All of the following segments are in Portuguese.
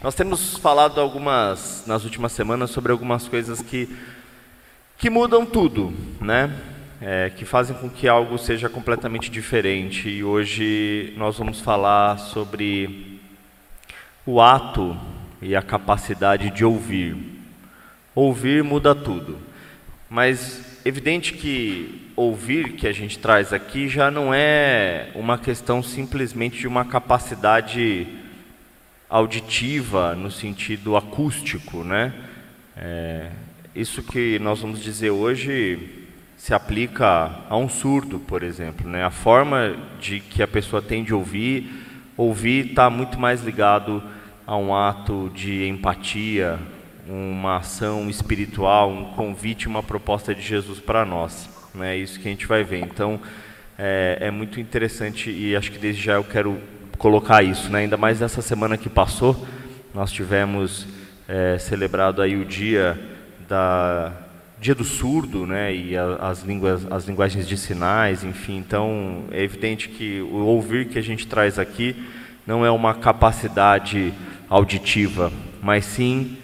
Nós temos falado algumas nas últimas semanas sobre algumas coisas que que mudam tudo, né? É, que fazem com que algo seja completamente diferente. E hoje nós vamos falar sobre o ato e a capacidade de ouvir. Ouvir muda tudo. Mas evidente que ouvir que a gente traz aqui já não é uma questão simplesmente de uma capacidade auditiva no sentido acústico, né? É, isso que nós vamos dizer hoje se aplica a um surdo, por exemplo, né? A forma de que a pessoa tem de ouvir, ouvir está muito mais ligado a um ato de empatia, uma ação espiritual, um convite, uma proposta de Jesus para nós. É né? isso que a gente vai ver. Então, é, é, muito interessante e acho que desde já eu quero colocar isso, né? ainda mais nessa semana que passou, nós tivemos é, celebrado aí o dia da dia do surdo, né, e a, as línguas, as linguagens de sinais, enfim. Então, é evidente que o ouvir que a gente traz aqui não é uma capacidade auditiva, mas sim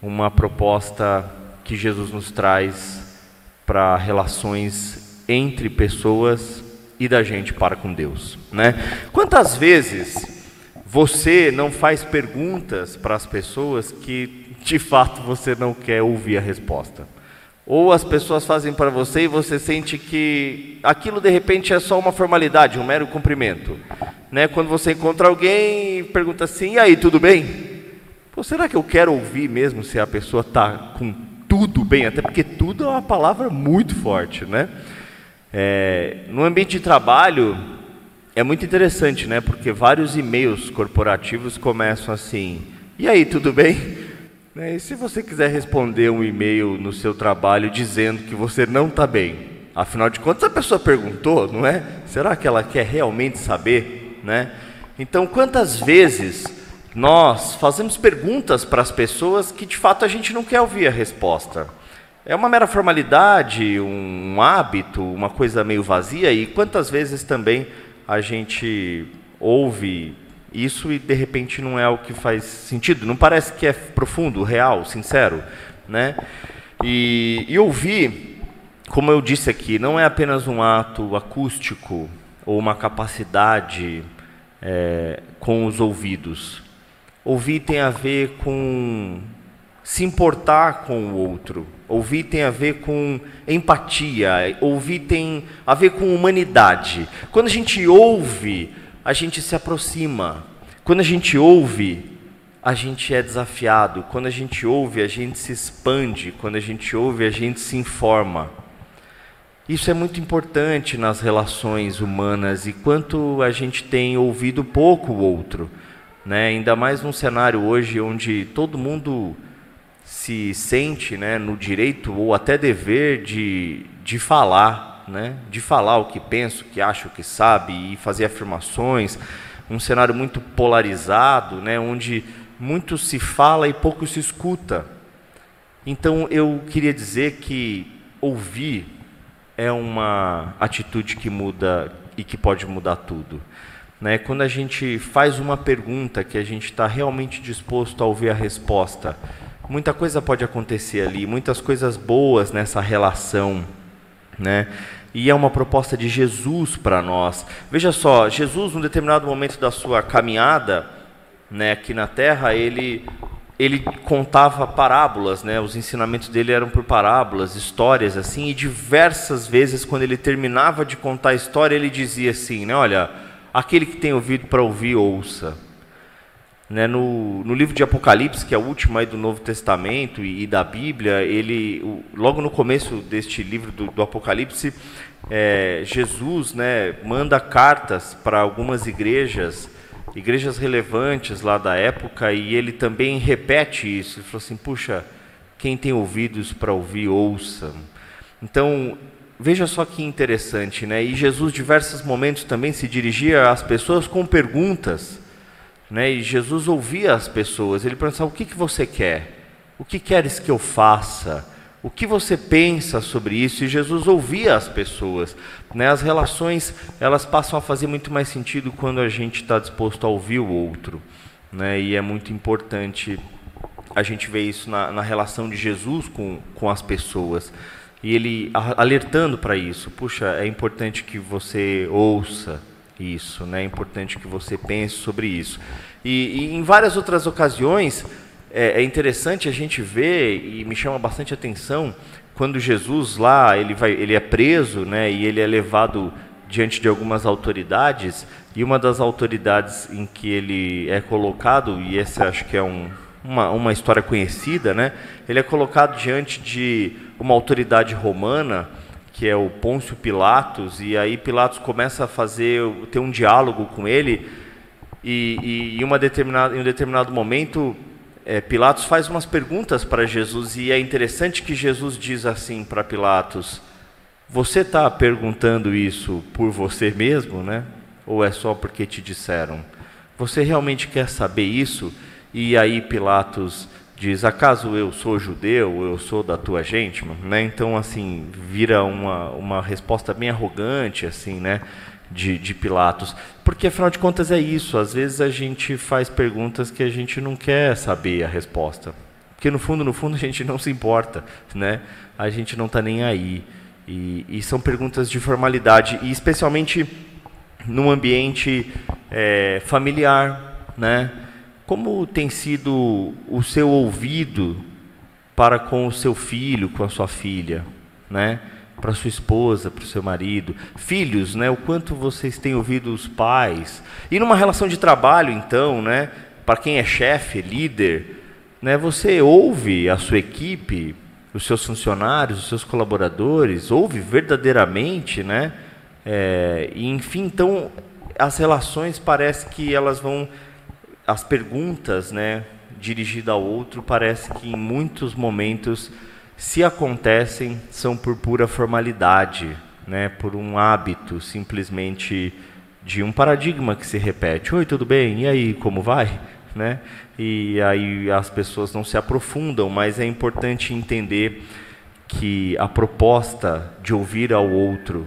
uma proposta que Jesus nos traz para relações entre pessoas e da gente para com Deus, né? Quantas vezes você não faz perguntas para as pessoas que de fato você não quer ouvir a resposta? Ou as pessoas fazem para você e você sente que aquilo de repente é só uma formalidade, um mero cumprimento. Né? Quando você encontra alguém e pergunta assim: e aí, tudo bem? Pô, será que eu quero ouvir mesmo se a pessoa está com tudo bem? Até porque tudo é uma palavra muito forte, né? É, no ambiente de trabalho é muito interessante, né? Porque vários e-mails corporativos começam assim: e aí, tudo bem? Né? E se você quiser responder um e-mail no seu trabalho dizendo que você não está bem, afinal de contas a pessoa perguntou, não é? Será que ela quer realmente saber, né? Então, quantas vezes nós fazemos perguntas para as pessoas que de fato a gente não quer ouvir a resposta. É uma mera formalidade, um hábito, uma coisa meio vazia, e quantas vezes também a gente ouve isso e de repente não é o que faz sentido, não parece que é profundo, real, sincero, né? E, e ouvir, como eu disse aqui, não é apenas um ato acústico ou uma capacidade é, com os ouvidos, Ouvir tem a ver com se importar com o outro. Ouvir tem a ver com empatia. Ouvir tem a ver com humanidade. Quando a gente ouve, a gente se aproxima. Quando a gente ouve, a gente é desafiado. Quando a gente ouve, a gente se expande. Quando a gente ouve, a gente se informa. Isso é muito importante nas relações humanas e quanto a gente tem ouvido pouco o outro né? ainda mais num cenário hoje onde todo mundo se sente né, no direito ou até dever de, de falar, né? de falar o que pensa, o que acha, o que sabe e fazer afirmações. Um cenário muito polarizado, né, onde muito se fala e pouco se escuta. Então eu queria dizer que ouvir é uma atitude que muda e que pode mudar tudo. Né? Quando a gente faz uma pergunta que a gente está realmente disposto a ouvir a resposta, muita coisa pode acontecer ali, muitas coisas boas nessa relação. Né? E é uma proposta de Jesus para nós. Veja só, Jesus, num determinado momento da sua caminhada né, aqui na terra, ele, ele contava parábolas, né? os ensinamentos dele eram por parábolas, histórias assim, e diversas vezes, quando ele terminava de contar a história, ele dizia assim: né, Olha Aquele que tem ouvido para ouvir, ouça. Né, no, no, livro de Apocalipse, que é o último aí do Novo Testamento e, e da Bíblia, ele, o, logo no começo deste livro do, do Apocalipse, é, Jesus né, manda cartas para algumas igrejas, igrejas relevantes lá da época, e ele também repete isso. Ele falou assim: puxa, quem tem ouvidos para ouvir, ouça. Então, Veja só que interessante, né? E Jesus, diversos momentos, também se dirigia às pessoas com perguntas, né? E Jesus ouvia as pessoas. Ele pensava: o que, que você quer? O que queres que eu faça? O que você pensa sobre isso? E Jesus ouvia as pessoas. Né? As relações elas passam a fazer muito mais sentido quando a gente está disposto a ouvir o outro. né? E é muito importante a gente ver isso na, na relação de Jesus com, com as pessoas. E ele alertando para isso. Puxa, é importante que você ouça isso, né? É importante que você pense sobre isso. E, e em várias outras ocasiões, é, é, interessante a gente ver, e me chama bastante atenção, quando Jesus lá, ele, vai, ele é preso, né? E ele é levado diante de algumas autoridades, e uma das autoridades em que ele é colocado, e essa acho que é um, uma, uma história conhecida, né? ele é colocado diante de uma autoridade romana, que é o Pôncio Pilatos, e aí Pilatos começa a fazer, ter um diálogo com ele, e, e em, uma determinada, em um determinado momento, é, Pilatos faz umas perguntas para Jesus, e é interessante que Jesus diz assim para Pilatos, você está perguntando isso por você mesmo, né? Ou é só porque te disseram? Você realmente quer saber isso? E aí Pilatos diz: Acaso eu sou judeu? Eu sou da tua gente? Né? Então, assim, vira uma, uma resposta bem arrogante, assim, né? De, de Pilatos. Porque afinal de contas é isso. Às vezes a gente faz perguntas que a gente não quer saber a resposta. Porque no fundo, no fundo, a gente não se importa, né? A gente não está nem aí. E, e, são perguntas de formalidade, e especialmente no ambiente é, familiar, né? Como tem sido o seu ouvido para com o seu filho, com a sua filha, né? Para sua esposa, para o seu marido, filhos, né? O quanto vocês têm ouvido os pais e numa relação de trabalho, então, né? Para quem é chefe, líder, né? Você ouve a sua equipe os seus funcionários, os seus colaboradores, ouve verdadeiramente, né? É, e enfim, então as relações parece que elas vão, as perguntas, né, dirigidas ao outro, parece que em muitos momentos, se acontecem, são por pura formalidade, né, por um hábito simplesmente de um paradigma que se repete. Oi, tudo bem? E aí, como vai? Né? e aí as pessoas não se aprofundam, mas é importante entender que a proposta de ouvir ao outro,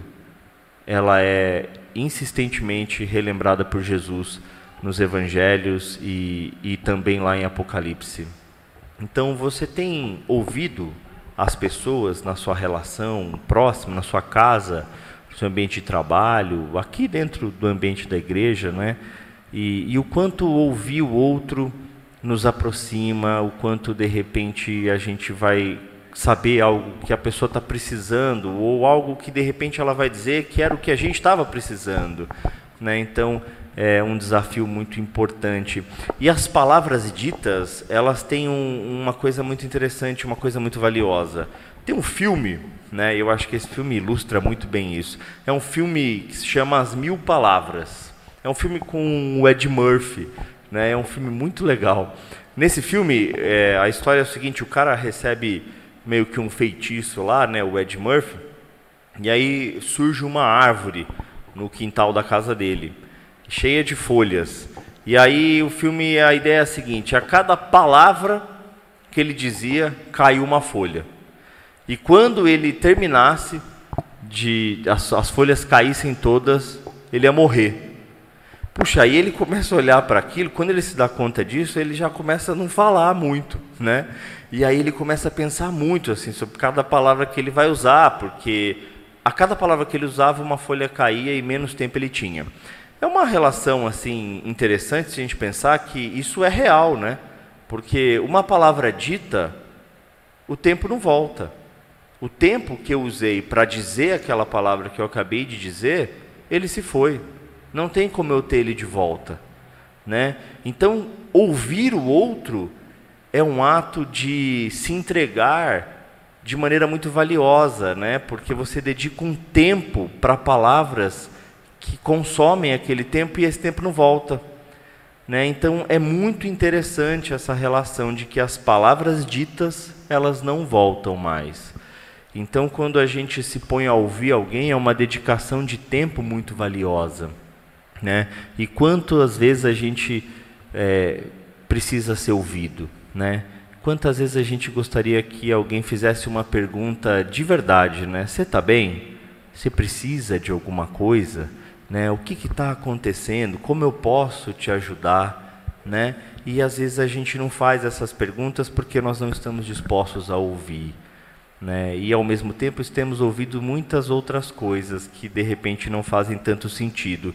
ela é insistentemente relembrada por Jesus nos Evangelhos e, e também lá em Apocalipse. Então você tem ouvido as pessoas na sua relação próxima, na sua casa, no seu ambiente de trabalho, aqui dentro do ambiente da igreja, né? E, e o quanto ouvir o outro nos aproxima, o quanto de repente a gente vai saber algo que a pessoa está precisando, ou algo que de repente ela vai dizer que era o que a gente estava precisando. Né? Então, é um desafio muito importante. E as palavras ditas, elas têm um, uma coisa muito interessante, uma coisa muito valiosa. Tem um filme, né? eu acho que esse filme ilustra muito bem isso. É um filme que se chama As Mil Palavras. É um filme com o Ed Murphy. Né? É um filme muito legal. Nesse filme, é, a história é o seguinte: o cara recebe meio que um feitiço lá, né, o Ed Murphy, e aí surge uma árvore no quintal da casa dele, cheia de folhas. E aí o filme, a ideia é a seguinte: a cada palavra que ele dizia, caiu uma folha. E quando ele terminasse de as, as folhas caíssem todas, ele ia morrer. Puxa, aí ele começa a olhar para aquilo, quando ele se dá conta disso, ele já começa a não falar muito, né? E aí ele começa a pensar muito assim sobre cada palavra que ele vai usar, porque a cada palavra que ele usava uma folha caía e menos tempo ele tinha. É uma relação assim interessante se a gente pensar que isso é real, né? Porque uma palavra dita, o tempo não volta. O tempo que eu usei para dizer aquela palavra que eu acabei de dizer, ele se foi. Não tem como eu ter ele de volta, né? Então, ouvir o outro é um ato de se entregar de maneira muito valiosa, né? Porque você dedica um tempo para palavras que consomem aquele tempo e esse tempo não volta. Né? Então é muito interessante essa relação de que as palavras ditas elas não voltam mais. Então quando a gente se põe a ouvir alguém é uma dedicação de tempo muito valiosa. Né? E quantas vezes a gente é, precisa ser ouvido, né? Quantas vezes a gente gostaria que alguém fizesse uma pergunta de verdade, né? Você está bem? Você precisa de alguma coisa? Né? O que está acontecendo? Como eu posso te ajudar? né? E às vezes a gente não faz essas perguntas porque nós não estamos dispostos a ouvir, né? E ao mesmo tempo temos ouvido muitas outras coisas que de repente não fazem tanto sentido.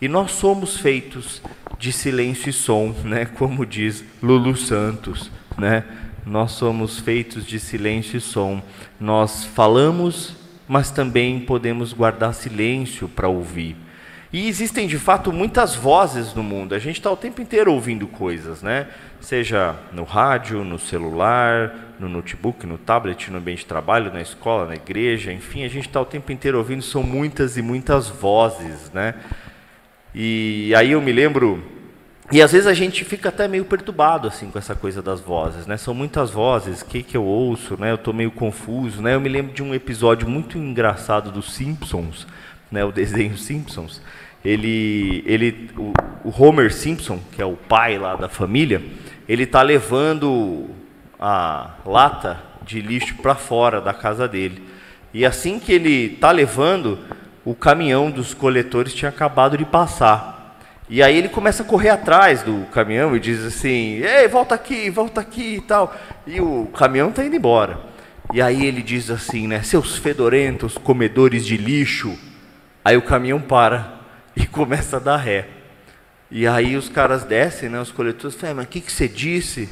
E nós somos feitos de silêncio e som, né? Como diz Lulu Santos, né? Nós somos feitos de silêncio e som. Nós falamos, mas também podemos guardar silêncio para ouvir. E existem de fato muitas vozes no mundo. A gente está o tempo inteiro ouvindo coisas, né? Seja no rádio, no celular, no notebook, no tablet, no ambiente de trabalho, na escola, na igreja, enfim, a gente está o tempo inteiro ouvindo. São muitas e muitas vozes, né? E aí eu me lembro e às vezes a gente fica até meio perturbado assim com essa coisa das vozes, né? São muitas vozes, o que que eu ouço, né? Eu estou meio confuso, né? Eu me lembro de um episódio muito engraçado dos Simpsons, né? O desenho Simpsons, ele, ele, o, o Homer Simpson, que é o pai lá da família, ele está levando a lata de lixo para fora da casa dele. E assim que ele está levando, o caminhão dos coletores tinha acabado de passar. E aí ele começa a correr atrás do caminhão e diz assim: Ei, volta aqui, volta aqui e tal. E o caminhão está indo embora. E aí ele diz assim, né? Seus fedorentos comedores de lixo. Aí o caminhão para e começa a dar ré. E aí os caras descem, né, os coletores, falam, mas o que, que você disse?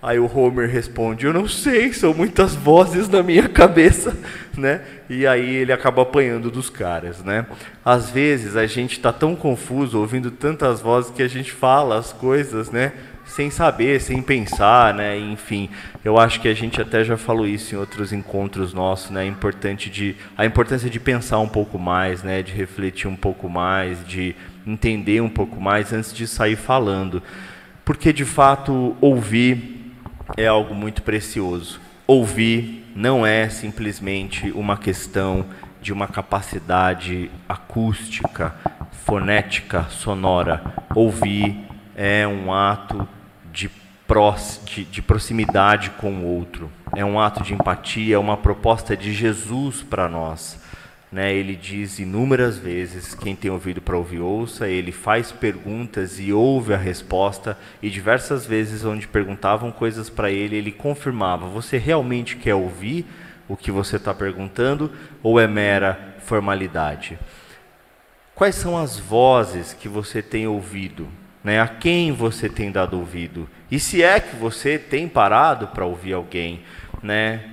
Aí o Homer responde, eu não sei, são muitas vozes na minha cabeça, né? E aí ele acaba apanhando dos caras, né? Às vezes a gente está tão confuso, ouvindo tantas vozes, que a gente fala as coisas, né? Sem saber, sem pensar, né? Enfim, eu acho que a gente até já falou isso em outros encontros nossos, né? Importante de a importância de pensar um pouco mais, né? De refletir um pouco mais, de entender um pouco mais antes de sair falando, porque de fato ouvir é algo muito precioso. Ouvir não é simplesmente uma questão de uma capacidade acústica, fonética, sonora. Ouvir é um ato de, de, de proximidade com o outro, é um ato de empatia, é uma proposta de Jesus para nós. Né, ele diz inúmeras vezes: quem tem ouvido para ouvir, ouça. Ele faz perguntas e ouve a resposta. E diversas vezes, onde perguntavam coisas para ele, ele confirmava: Você realmente quer ouvir o que você está perguntando ou é mera formalidade? Quais são as vozes que você tem ouvido? Né? A quem você tem dado ouvido? E se é que você tem parado para ouvir alguém, né?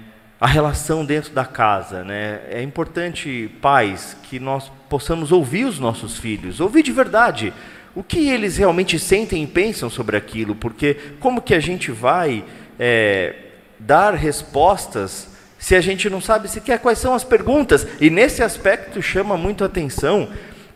A relação dentro da casa, né? É importante, pais, que nós possamos ouvir os nossos filhos, ouvir de verdade o que eles realmente sentem e pensam sobre aquilo, porque como que a gente vai é, dar respostas se a gente não sabe sequer quais são as perguntas? E nesse aspecto chama muito atenção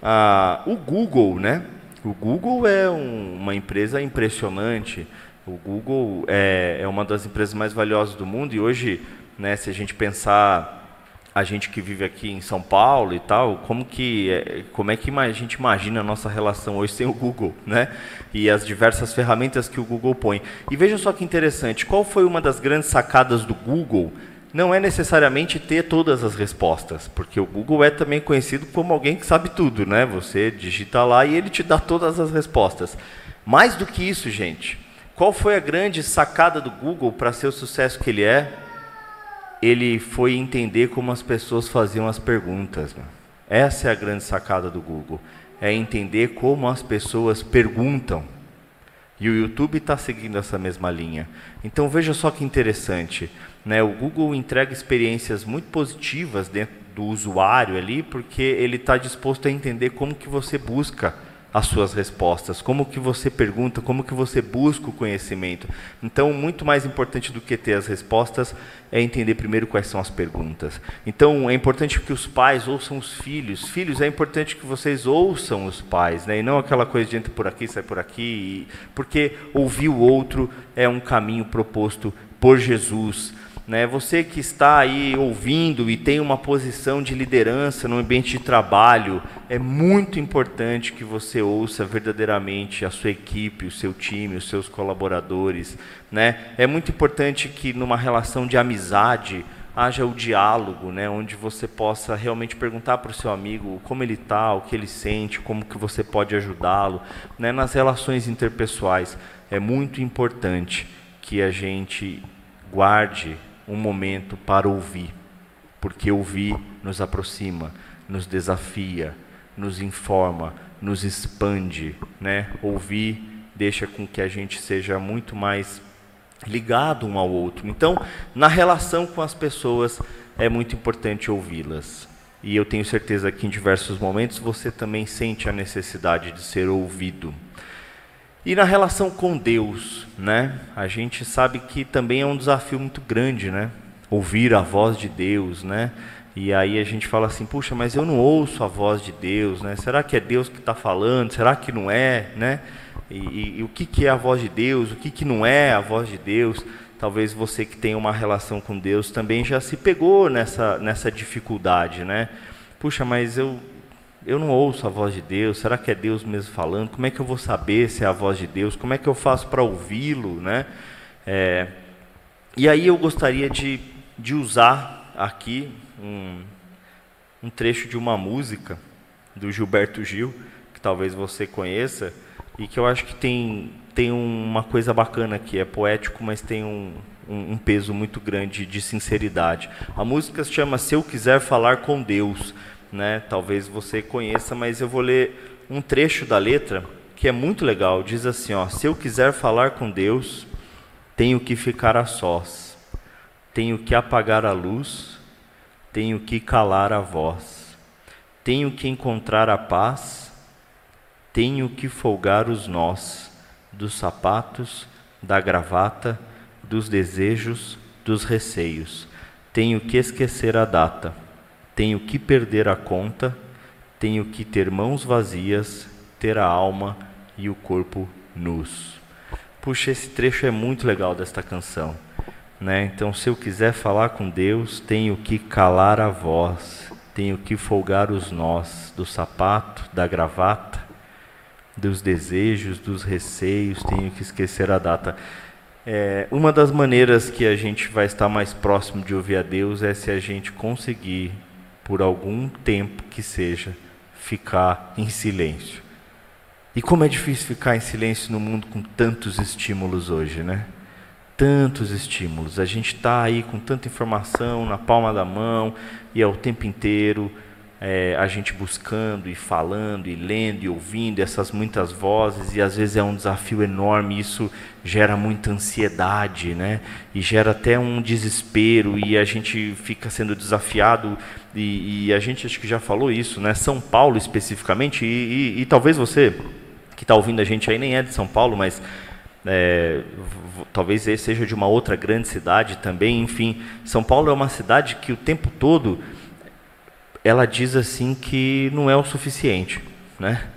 ah, o Google, né? O Google é um, uma empresa impressionante. O Google é, é, uma das empresas mais valiosas do mundo e hoje, né, se a gente pensar a gente que vive aqui em São Paulo e tal, como que é, como é que a gente imagina a nossa relação hoje sem o Google, né? E as diversas ferramentas que o Google põe. E veja só que interessante, qual foi uma das grandes sacadas do Google não é necessariamente ter todas as respostas, porque o Google é também conhecido como alguém que sabe tudo, né? Você digita lá e ele te dá todas as respostas. Mais do que isso, gente, qual foi a grande sacada do Google para ser o sucesso que ele é? Ele foi entender como as pessoas faziam as perguntas. Essa é a grande sacada do Google, é entender como as pessoas perguntam. E o YouTube está seguindo essa mesma linha. Então veja só que interessante. Né? O Google entrega experiências muito positivas dentro do usuário ali, porque ele está disposto a entender como que você busca as suas respostas, como que você pergunta, como que você busca o conhecimento. Então, muito mais importante do que ter as respostas é entender primeiro quais são as perguntas. Então, é importante que os pais ouçam os filhos. Filhos, é importante que vocês ouçam os pais, né? E não aquela coisa de entra por aqui, sai por aqui, porque ouvir o outro é um caminho proposto por Jesus. Né? Você que está aí ouvindo e tem uma posição de liderança no ambiente de trabalho, é muito importante que você ouça verdadeiramente a sua equipe, o seu time, os seus colaboradores. Né? É muito importante que numa relação de amizade haja o diálogo, né? onde você possa realmente perguntar para o seu amigo como ele está, o que ele sente, como que você pode ajudá-lo. Né? Nas relações interpessoais, é muito importante que a gente guarde um momento para ouvir, porque ouvir nos aproxima, nos desafia, nos informa, nos expande, né? Ouvir deixa com que a gente seja muito mais ligado um ao outro. Então, na relação com as pessoas é muito importante ouvi-las. E eu tenho certeza que em diversos momentos você também sente a necessidade de ser ouvido. E na relação com Deus, né? A gente sabe que também é um desafio muito grande, né? Ouvir a voz de Deus, né? E aí a gente fala assim, puxa, mas eu não ouço a voz de Deus, né? Será que é Deus que está falando? Será que não é, né? E, e, e, o que, que é a voz de Deus? O que, que não é a voz de Deus? Talvez você que tem uma relação com Deus também já se pegou nessa, nessa dificuldade, né? Puxa, mas eu, eu não ouço a voz de Deus. Será que é Deus mesmo falando? Como é que eu vou saber se é a voz de Deus? Como é que eu faço para ouvi-lo, né? É, e aí eu gostaria de, de usar aqui um, um trecho de uma música do Gilberto Gil, que talvez você conheça, e que eu acho que tem, tem uma coisa bacana que é poético, mas tem um, um, um, peso muito grande de sinceridade. A música se chama Se Eu Quiser Falar com Deus, né? talvez você conheça, mas eu vou ler um trecho da letra que é muito legal. Diz assim: ó, Se eu quiser falar com Deus, tenho que ficar a sós, tenho que apagar a luz tenho que calar a voz, tenho que encontrar a paz, tenho que folgar os nós dos sapatos, da gravata, dos desejos, dos receios. Tenho que esquecer a data, tenho que perder a conta, tenho que ter mãos vazias, ter a alma e o corpo nus. Puxa, esse trecho é muito legal desta canção. Né? Então, se eu quiser falar com Deus, tenho que calar a voz, tenho que folgar os nós do sapato, da gravata, dos desejos, dos receios, tenho que esquecer a data. É, uma das maneiras que a gente vai estar mais próximo de ouvir a Deus é se a gente conseguir, por algum tempo que seja, ficar em silêncio. E como é difícil ficar em silêncio no mundo com tantos estímulos hoje, né? tantos estímulos. A gente está aí com tanta informação na palma da mão e é o tempo inteiro é, a gente buscando e falando e lendo e ouvindo essas muitas vozes e às vezes é um desafio enorme. Isso gera muita ansiedade, né? E gera até um desespero e a gente fica sendo desafiado e, e a gente acho que já falou isso, né? São Paulo especificamente e, e, e talvez você que está ouvindo a gente aí nem é de São Paulo, mas é, talvez seja de uma outra grande cidade também, enfim. São Paulo é uma cidade que o tempo todo ela diz assim que não é o suficiente, né?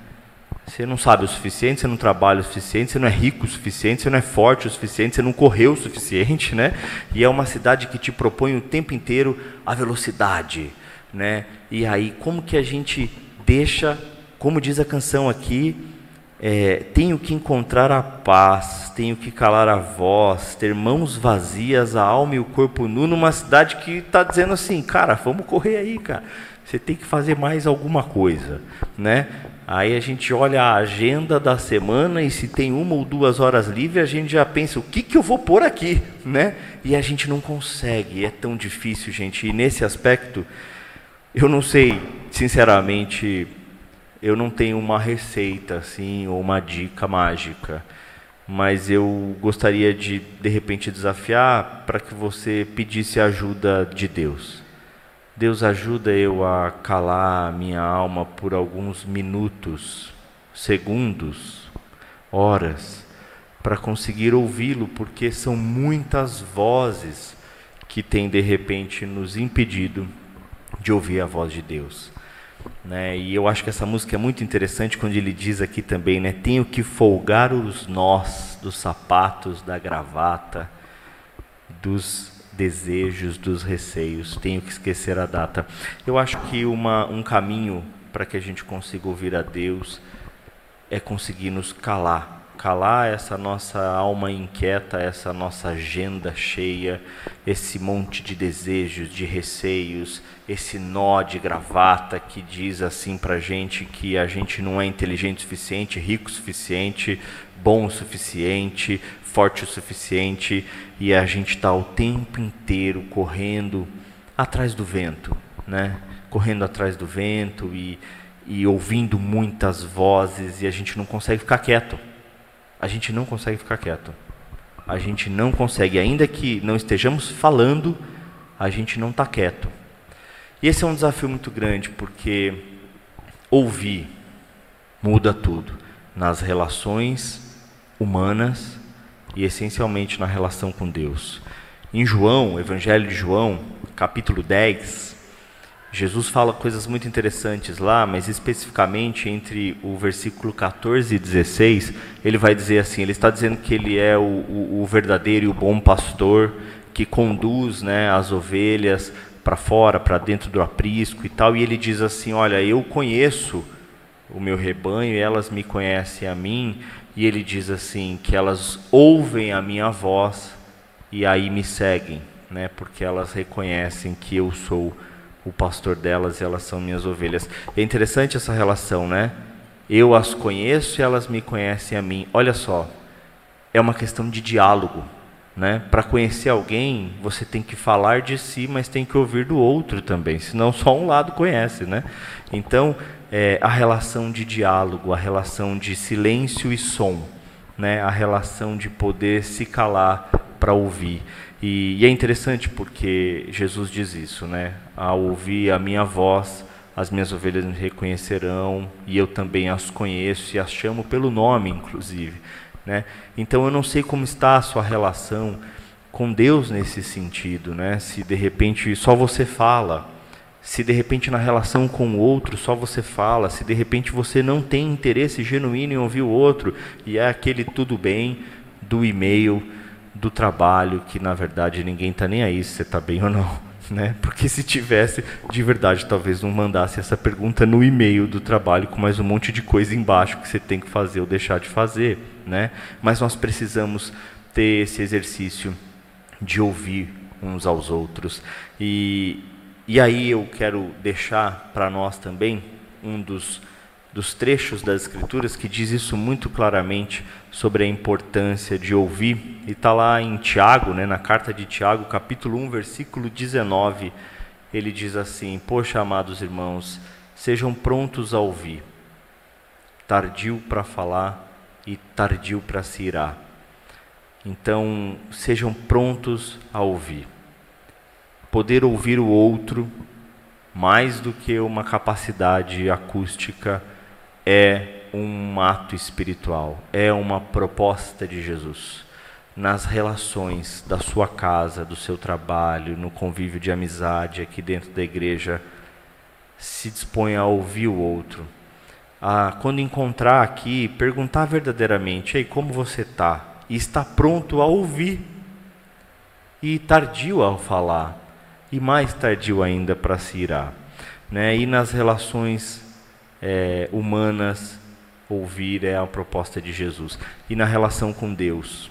Você não sabe o suficiente, você não trabalha o suficiente, você não é rico o suficiente, você não é forte o suficiente, você não correu o suficiente, né? E é uma cidade que te propõe o tempo inteiro a velocidade, né? E aí como que a gente deixa, como diz a canção aqui, é, tenho que encontrar a paz, tenho que calar a voz, ter mãos vazias, a alma e o corpo nu, numa cidade que está dizendo assim, cara, vamos correr aí, cara. Você tem que fazer mais alguma coisa, né? Aí a gente olha a agenda da semana e se tem uma ou duas horas livres, a gente já pensa, o que, que eu vou pôr aqui, né? E a gente não consegue, é tão difícil, gente. E nesse aspecto, eu não sei, sinceramente, eu não tenho uma receita assim ou uma dica mágica, mas eu gostaria de de repente desafiar para que você pedisse ajuda de Deus. Deus ajuda eu a calar a minha alma por alguns minutos, segundos, horas, para conseguir ouvi-lo, porque são muitas vozes que têm de repente nos impedido de ouvir a voz de Deus. Né? E eu acho que essa música é muito interessante quando ele diz aqui também, né? Tenho que folgar os nós dos sapatos, da gravata, dos desejos, dos receios. Tenho que esquecer a data. Eu acho que uma, um caminho para que a gente consiga ouvir a Deus é conseguir nos calar, calar essa nossa alma inquieta, essa nossa agenda cheia, esse monte de desejos, de receios, esse nó de gravata que diz assim para gente que a gente não é inteligente o suficiente, rico o suficiente, bom o suficiente, forte o suficiente e a gente está o tempo inteiro correndo atrás do vento, né? Correndo atrás do vento e, e ouvindo muitas vozes e a gente não consegue ficar quieto. A gente não consegue ficar quieto. A gente não consegue, ainda que não estejamos falando, a gente não está quieto. E esse é um desafio muito grande, porque ouvir muda tudo nas relações humanas e essencialmente na relação com Deus. Em João, Evangelho de João, capítulo 10, Jesus fala coisas muito interessantes lá, mas especificamente entre o versículo 14 e 16, ele vai dizer assim: ele está dizendo que ele é o, o, o verdadeiro e o bom pastor que conduz né, as ovelhas para fora, para dentro do aprisco e tal, e ele diz assim: Olha, eu conheço o meu rebanho elas me conhecem a mim, e ele diz assim: que elas ouvem a minha voz e aí me seguem, né, porque elas reconhecem que eu sou o pastor delas e elas são minhas ovelhas. É interessante essa relação, né? Eu as conheço e elas me conhecem a mim. Olha só, é uma questão de diálogo, né? Para conhecer alguém, você tem que falar de si, mas tem que ouvir do outro também, senão só um lado conhece, né? Então, é, a relação de diálogo, a relação de silêncio e som, né? A relação de poder se calar para ouvir. E, e, é interessante porque Jesus diz isso, né? Ao ouvir a minha voz, as minhas ovelhas me reconhecerão e eu também as conheço e as chamo pelo nome, inclusive. Né? Então eu não sei como está a sua relação com Deus nesse sentido, né? Se de repente só você fala, se de repente na relação com o outro só você fala, se de repente você não tem interesse genuíno em ouvir o outro e é aquele tudo bem do e-mail do trabalho, que na verdade ninguém está nem aí se você está bem ou não. Né? Porque se tivesse, de verdade, talvez não mandasse essa pergunta no e-mail do trabalho com mais um monte de coisa embaixo que você tem que fazer ou deixar de fazer. Né? Mas nós precisamos ter esse exercício de ouvir uns aos outros. E, e aí eu quero deixar para nós também um dos dos trechos das Escrituras que diz isso muito claramente sobre a importância de ouvir. E está lá em Tiago, né, na carta de Tiago, capítulo 1, versículo 19. Ele diz assim: Poxa, amados irmãos, sejam prontos a ouvir, tardio para falar e tardio para se irar. Então, sejam prontos a ouvir. Poder ouvir o outro mais do que uma capacidade acústica é um ato espiritual, é uma proposta de Jesus. Nas relações da sua casa, do seu trabalho, no convívio de amizade aqui dentro da igreja, se dispõe a ouvir o outro. A, quando encontrar aqui, perguntar verdadeiramente: Ei, como você está? E está pronto a ouvir. E tardio ao falar. E mais tardio ainda para se irar. Né? E nas relações é, humanas ouvir é a proposta de Jesus. E na relação com Deus,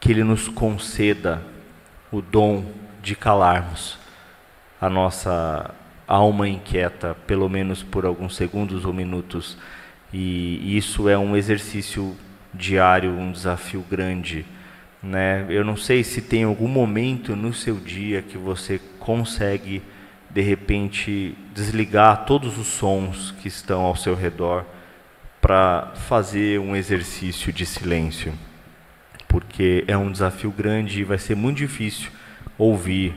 que Ele nos conceda o dom de calarmos a nossa alma inquieta, pelo menos por alguns segundos ou minutos. E isso é um exercício diário, um desafio grande. Né? Eu não sei se tem algum momento no seu dia que você consegue de repente desligar todos os sons que estão ao seu redor para fazer um exercício de silêncio, porque é um desafio grande e vai ser muito difícil ouvir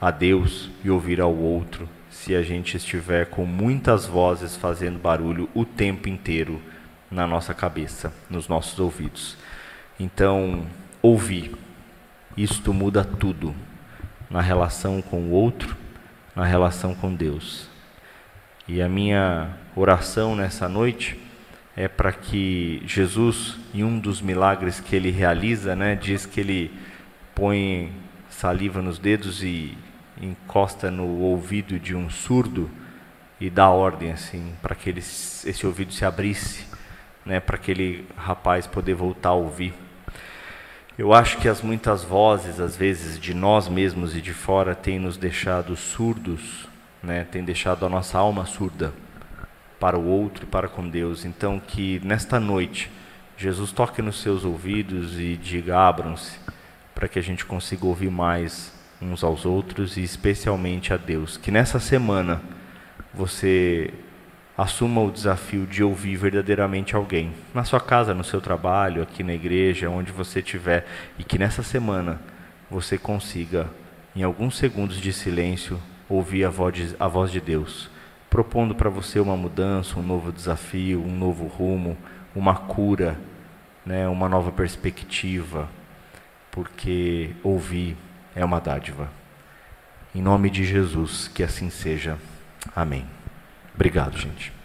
a Deus e ouvir ao outro se a gente estiver com muitas vozes fazendo barulho o tempo inteiro na nossa cabeça, nos nossos ouvidos. Então, ouvir, isto muda tudo na relação com o outro na relação com Deus. E a minha oração nessa noite é para que Jesus, em um dos milagres que ele realiza, né, diz que ele põe saliva nos dedos e encosta no ouvido de um surdo e dá ordem assim para que ele, esse ouvido se abrisse né, para aquele rapaz poder voltar a ouvir. Eu acho que as muitas vozes, às vezes, de nós mesmos e de fora, têm nos deixado surdos, né, têm deixado a nossa alma surda para o outro e para com Deus. Então, que nesta noite, Jesus toque nos seus ouvidos e diga: abram-se, para que a gente consiga ouvir mais uns aos outros e especialmente a Deus. Que nessa semana você assuma o desafio de ouvir verdadeiramente alguém, na sua casa, no seu trabalho, aqui na igreja, onde você estiver, e que nessa semana você consiga, em alguns segundos de silêncio, ouvir a voz de, a voz de Deus, propondo para você uma mudança, um novo desafio, um novo rumo, uma cura, né, uma nova perspectiva, porque ouvir é uma dádiva. Em nome de Jesus, que assim seja. Amém. Obrigado, gente.